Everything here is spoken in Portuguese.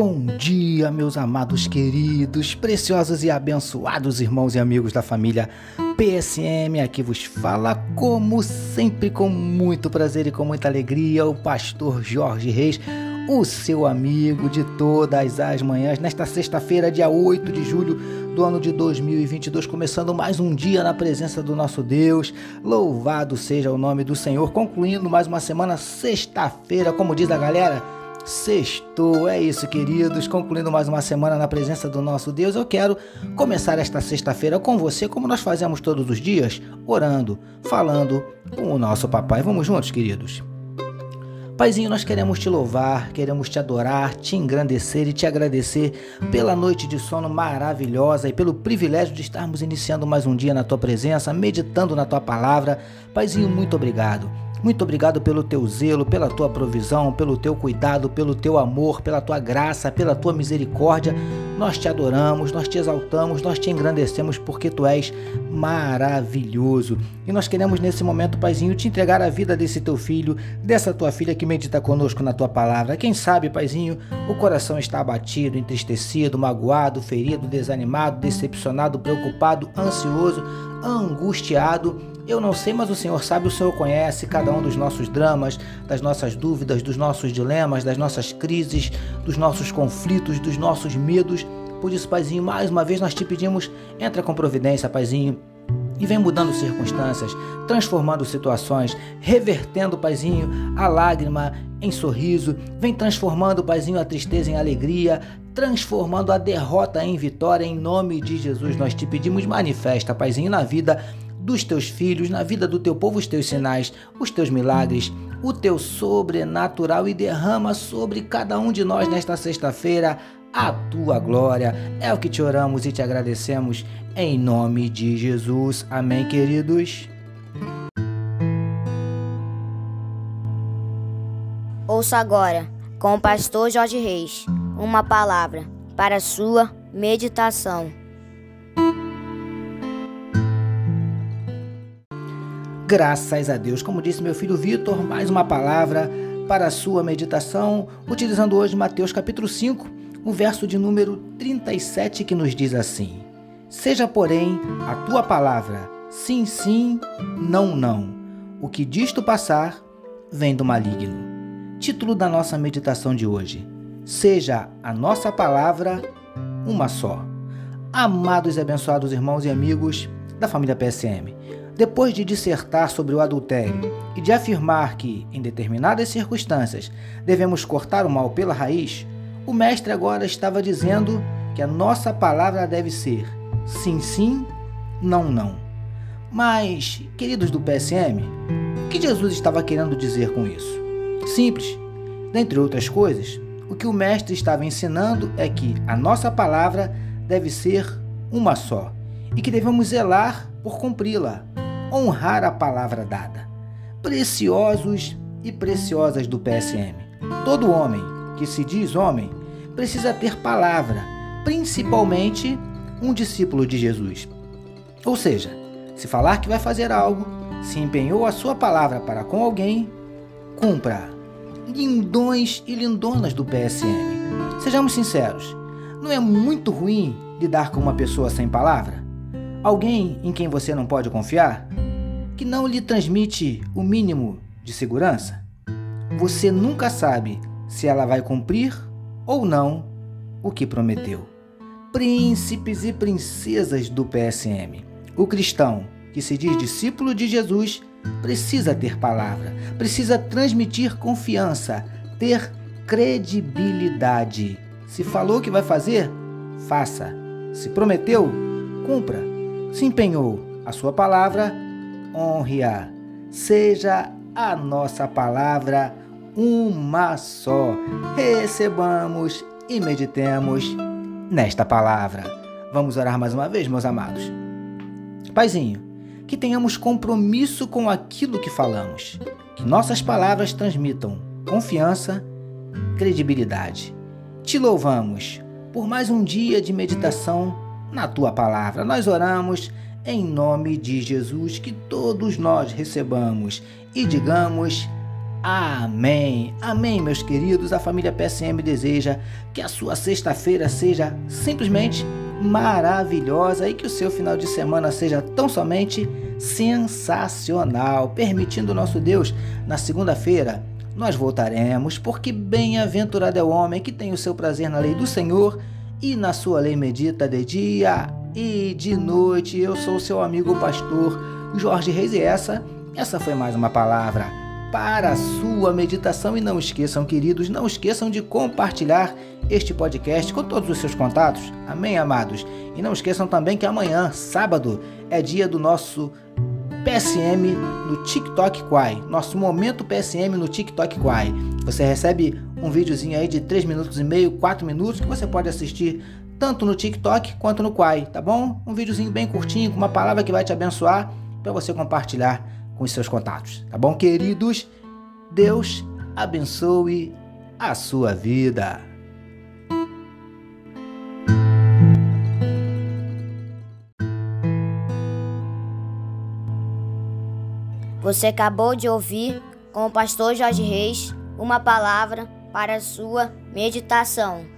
Bom dia, meus amados queridos, preciosos e abençoados irmãos e amigos da família PSM. Aqui vos fala, como sempre, com muito prazer e com muita alegria, o pastor Jorge Reis, o seu amigo de todas as manhãs, nesta sexta-feira, dia 8 de julho do ano de 2022, começando mais um dia na presença do nosso Deus. Louvado seja o nome do Senhor, concluindo mais uma semana, sexta-feira, como diz a galera Sextou, é isso, queridos. Concluindo mais uma semana na presença do nosso Deus, eu quero começar esta sexta-feira com você, como nós fazemos todos os dias, orando, falando com o nosso papai. Vamos juntos, queridos? Paizinho, nós queremos te louvar, queremos te adorar, te engrandecer e te agradecer pela noite de sono maravilhosa e pelo privilégio de estarmos iniciando mais um dia na tua presença, meditando na tua palavra. Paizinho, muito obrigado. Muito obrigado pelo teu zelo, pela tua provisão, pelo teu cuidado, pelo teu amor, pela tua graça, pela tua misericórdia. Nós te adoramos, nós te exaltamos, nós te engrandecemos porque tu és maravilhoso. E nós queremos nesse momento, Paizinho, te entregar a vida desse teu filho, dessa tua filha que medita conosco na tua palavra. Quem sabe, Paizinho, o coração está abatido, entristecido, magoado, ferido, desanimado, decepcionado, preocupado, ansioso, angustiado eu não sei, mas o Senhor sabe, o Senhor conhece cada um dos nossos dramas, das nossas dúvidas, dos nossos dilemas, das nossas crises, dos nossos conflitos, dos nossos medos. Por isso, Paizinho, mais uma vez nós te pedimos, entra com providência, Paizinho, e vem mudando circunstâncias, transformando situações, revertendo, Paizinho, a lágrima em sorriso, vem transformando, Paizinho, a tristeza em alegria, transformando a derrota em vitória, em nome de Jesus. Nós te pedimos, manifesta, Paizinho, na vida dos teus filhos, na vida do teu povo, os teus sinais, os teus milagres, o teu sobrenatural e derrama sobre cada um de nós nesta sexta-feira a tua glória. É o que te oramos e te agradecemos em nome de Jesus. Amém, queridos. Ouça agora, com o pastor Jorge Reis, uma palavra para a sua meditação. Graças a Deus. Como disse meu filho Vitor, mais uma palavra para a sua meditação, utilizando hoje Mateus capítulo 5, o verso de número 37 que nos diz assim: Seja, porém, a tua palavra sim, sim, não, não. O que disto passar vem do maligno. Título da nossa meditação de hoje: Seja a nossa palavra uma só. Amados e abençoados irmãos e amigos da família PSM, depois de dissertar sobre o adultério e de afirmar que, em determinadas circunstâncias, devemos cortar o mal pela raiz, o mestre agora estava dizendo que a nossa palavra deve ser sim, sim, não, não. Mas, queridos do PSM, o que Jesus estava querendo dizer com isso? Simples. Dentre outras coisas, o que o mestre estava ensinando é que a nossa palavra deve ser uma só e que devemos zelar por cumpri-la, honrar a palavra dada. Preciosos e preciosas do PSM. Todo homem que se diz homem precisa ter palavra, principalmente um discípulo de Jesus. Ou seja, se falar que vai fazer algo, se empenhou a sua palavra para com alguém, cumpra. Lindões e lindonas do PSM. Sejamos sinceros, não é muito ruim lidar com uma pessoa sem palavra? Alguém em quem você não pode confiar? Que não lhe transmite o mínimo de segurança? Você nunca sabe se ela vai cumprir ou não o que prometeu. Príncipes e princesas do PSM. O cristão que se diz discípulo de Jesus precisa ter palavra, precisa transmitir confiança, ter credibilidade. Se falou que vai fazer, faça. Se prometeu, cumpra se empenhou a sua palavra, honre-a. Seja a nossa palavra uma só. Recebamos e meditemos nesta palavra. Vamos orar mais uma vez, meus amados. Paizinho, que tenhamos compromisso com aquilo que falamos, que nossas palavras transmitam confiança, credibilidade. Te louvamos por mais um dia de meditação na tua palavra. Nós oramos em nome de Jesus, que todos nós recebamos e digamos Amém. Amém, meus queridos. A família PSM deseja que a sua sexta-feira seja simplesmente maravilhosa e que o seu final de semana seja tão somente sensacional. Permitindo nosso Deus, na segunda-feira nós voltaremos, porque bem-aventurado é o homem que tem o seu prazer na lei do Senhor e na sua lei medita de dia e de noite. Eu sou seu amigo pastor Jorge Reis e essa, essa foi mais uma palavra para a sua meditação e não esqueçam, queridos, não esqueçam de compartilhar este podcast com todos os seus contatos. Amém, amados? E não esqueçam também que amanhã, sábado, é dia do nosso PSM no TikTok Quai. Nosso momento PSM no TikTok Quai. Você recebe um videozinho aí de 3 minutos e meio, 4 minutos que você pode assistir tanto no TikTok quanto no Quai, tá bom? Um videozinho bem curtinho, com uma palavra que vai te abençoar para você compartilhar com os seus contatos, tá bom, queridos? Deus abençoe a sua vida. Você acabou de ouvir com o pastor Jorge Reis uma palavra para a sua meditação.